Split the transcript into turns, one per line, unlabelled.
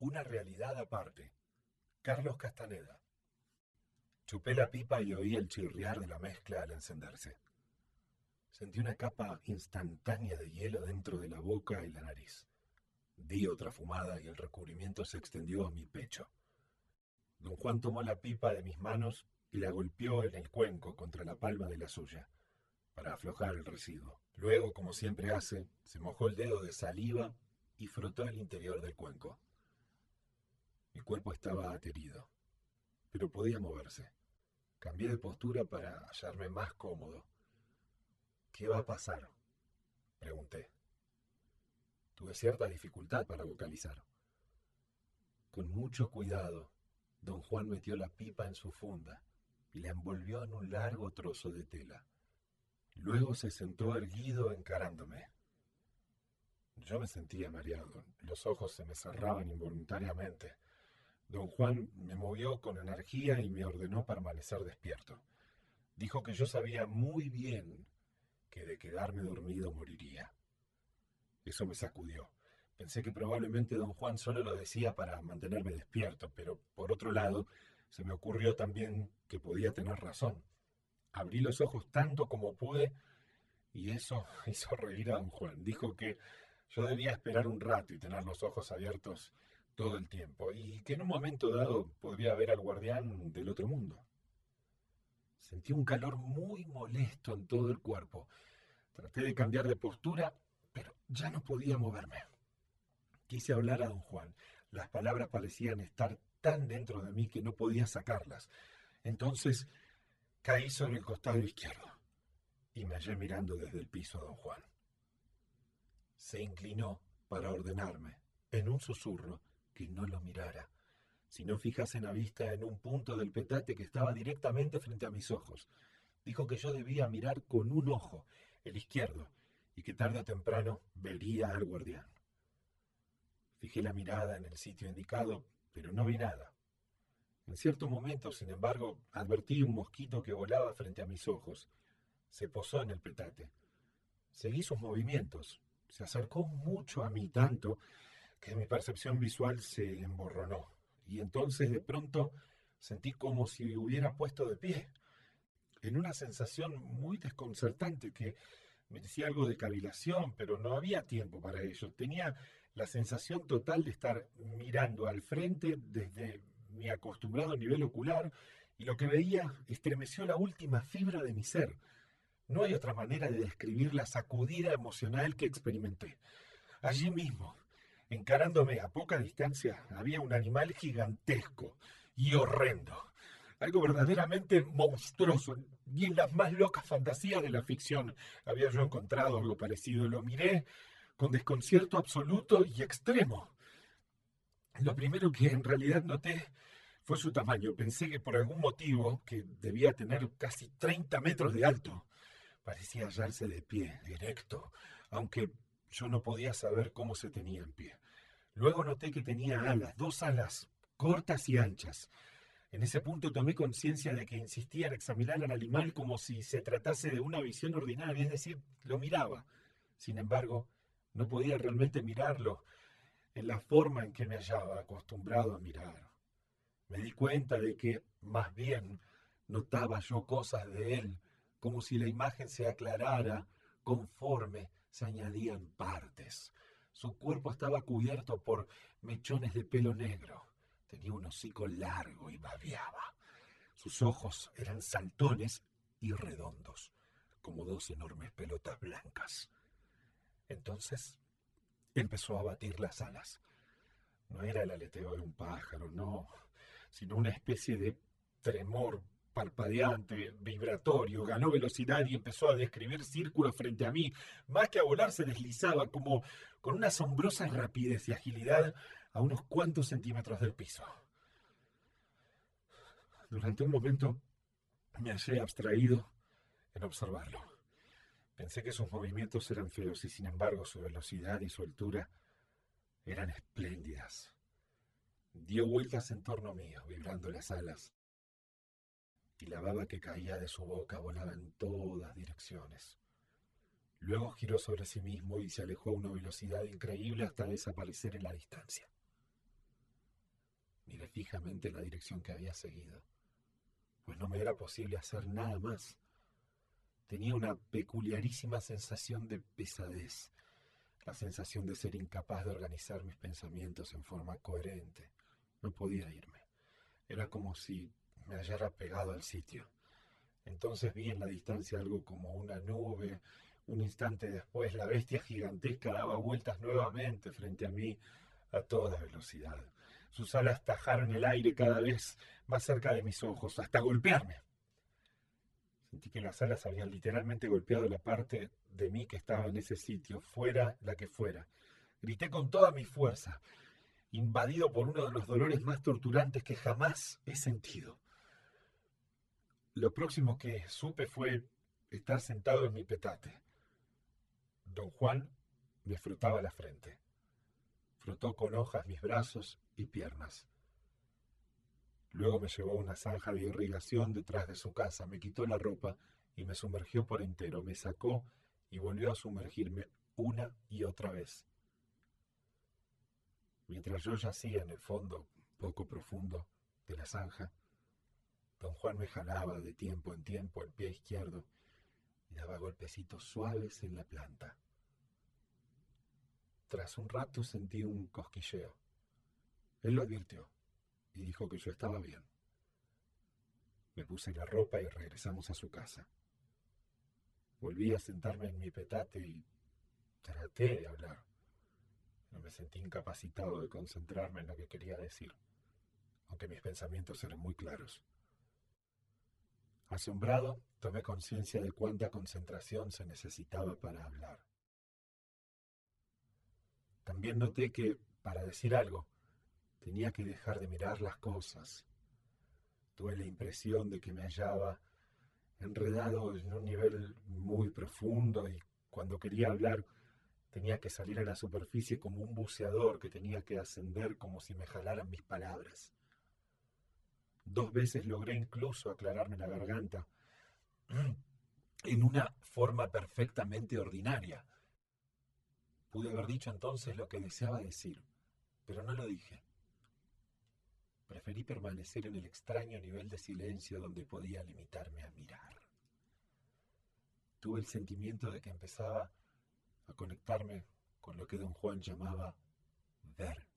Una realidad aparte. Carlos Castaneda. Chupé la pipa y oí el chirriar de la mezcla al encenderse. Sentí una capa instantánea de hielo dentro de la boca y la nariz. Di otra fumada y el recubrimiento se extendió a mi pecho. Don Juan tomó la pipa de mis manos y la golpeó en el cuenco contra la palma de la suya, para aflojar el residuo. Luego, como siempre hace, se mojó el dedo de saliva y frotó el interior del cuenco. Mi cuerpo estaba aterido, pero podía moverse. Cambié de postura para hallarme más cómodo. ¿Qué va a pasar? Pregunté. Tuve cierta dificultad para vocalizar. Con mucho cuidado, don Juan metió la pipa en su funda y la envolvió en un largo trozo de tela. Luego se sentó erguido encarándome. Yo me sentía mareado, los ojos se me cerraban involuntariamente. Don Juan me movió con energía y me ordenó permanecer despierto. Dijo que yo sabía muy bien que de quedarme dormido moriría. Eso me sacudió. Pensé que probablemente don Juan solo lo decía para mantenerme despierto, pero por otro lado, se me ocurrió también que podía tener razón. Abrí los ojos tanto como pude y eso hizo reír a don Juan. Dijo que yo debía esperar un rato y tener los ojos abiertos todo el tiempo, y que en un momento dado podría ver al guardián del otro mundo. Sentí un calor muy molesto en todo el cuerpo. Traté de cambiar de postura, pero ya no podía moverme. Quise hablar a don Juan. Las palabras parecían estar tan dentro de mí que no podía sacarlas. Entonces caí sobre el costado izquierdo y me hallé mirando desde el piso a don Juan. Se inclinó para ordenarme, en un susurro, que no lo mirara, sino fijase la vista en un punto del petate que estaba directamente frente a mis ojos. Dijo que yo debía mirar con un ojo, el izquierdo, y que tarde o temprano vería al guardián. Fijé la mirada en el sitio indicado, pero no vi nada. En cierto momento, sin embargo, advertí un mosquito que volaba frente a mis ojos. Se posó en el petate. Seguí sus movimientos. Se acercó mucho a mí, tanto que mi percepción visual se emborronó. Y entonces de pronto sentí como si hubiera puesto de pie, en una sensación muy desconcertante que me decía algo de cavilación, pero no había tiempo para ello. Tenía la sensación total de estar mirando al frente desde mi acostumbrado nivel ocular y lo que veía estremeció la última fibra de mi ser. No hay otra manera de describir la sacudida emocional que experimenté. Allí mismo, Encarándome a poca distancia había un animal gigantesco y horrendo, algo verdaderamente monstruoso. Ni en las más locas fantasías de la ficción había yo encontrado algo parecido. Lo miré con desconcierto absoluto y extremo. Lo primero que en realidad noté fue su tamaño. Pensé que por algún motivo, que debía tener casi 30 metros de alto, parecía hallarse de pie, directo, aunque yo no podía saber cómo se tenía en pie. Luego noté que tenía alas, dos alas, cortas y anchas. En ese punto tomé conciencia de que insistía en examinar al animal como si se tratase de una visión ordinaria, es decir, lo miraba. Sin embargo, no podía realmente mirarlo en la forma en que me hallaba acostumbrado a mirar. Me di cuenta de que, más bien, notaba yo cosas de él, como si la imagen se aclarara conforme se añadían partes. Su cuerpo estaba cubierto por mechones de pelo negro. Tenía un hocico largo y babeaba. Sus ojos eran saltones y redondos, como dos enormes pelotas blancas. Entonces empezó a batir las alas. No era el aleteo de un pájaro, no, sino una especie de tremor parpadeante, vibratorio, ganó velocidad y empezó a describir círculos frente a mí. Más que a volar, se deslizaba como con una asombrosa rapidez y agilidad a unos cuantos centímetros del piso. Durante un momento me hallé abstraído en observarlo. Pensé que sus movimientos eran feos y sin embargo su velocidad y su altura eran espléndidas. Dio vueltas en torno mío, vibrando las alas, y la baba que caía de su boca volaba en todas direcciones. Luego giró sobre sí mismo y se alejó a una velocidad increíble hasta desaparecer en la distancia. fijamente en la dirección que había seguido, pues no me era posible hacer nada más. Tenía una peculiarísima sensación de pesadez, la sensación de ser incapaz de organizar mis pensamientos en forma coherente. No podía irme. Era como si me hallara pegado al sitio. Entonces vi en la distancia algo como una nube. Un instante después la bestia gigantesca daba vueltas nuevamente frente a mí a toda velocidad. Sus alas tajaron el aire cada vez más cerca de mis ojos, hasta golpearme. Sentí que las alas habían literalmente golpeado la parte de mí que estaba en ese sitio, fuera la que fuera. Grité con toda mi fuerza, invadido por uno de los dolores más torturantes que jamás he sentido. Lo próximo que supe fue estar sentado en mi petate. Don Juan me frotaba la frente. Frotó con hojas mis brazos y piernas. Luego me llevó a una zanja de irrigación detrás de su casa, me quitó la ropa y me sumergió por entero, me sacó y volvió a sumergirme una y otra vez. Mientras yo yacía en el fondo poco profundo de la zanja, don Juan me jalaba de tiempo en tiempo el pie izquierdo y daba golpecitos suaves en la planta. Tras un rato sentí un cosquilleo. Él lo advirtió y dijo que yo estaba bien. Me puse la ropa y regresamos a su casa. Volví a sentarme en mi petate y traté de hablar, pero me sentí incapacitado de concentrarme en lo que quería decir, aunque mis pensamientos eran muy claros. Asombrado, tomé conciencia de cuánta concentración se necesitaba para hablar. También noté que, para decir algo, Tenía que dejar de mirar las cosas. Tuve la impresión de que me hallaba enredado en un nivel muy profundo y cuando quería hablar tenía que salir a la superficie como un buceador que tenía que ascender como si me jalaran mis palabras. Dos veces logré incluso aclararme la garganta en una forma perfectamente ordinaria. Pude haber dicho entonces lo que deseaba decir, pero no lo dije. Preferí permanecer en el extraño nivel de silencio donde podía limitarme a mirar. Tuve el sentimiento de que empezaba a conectarme con lo que don Juan llamaba ver.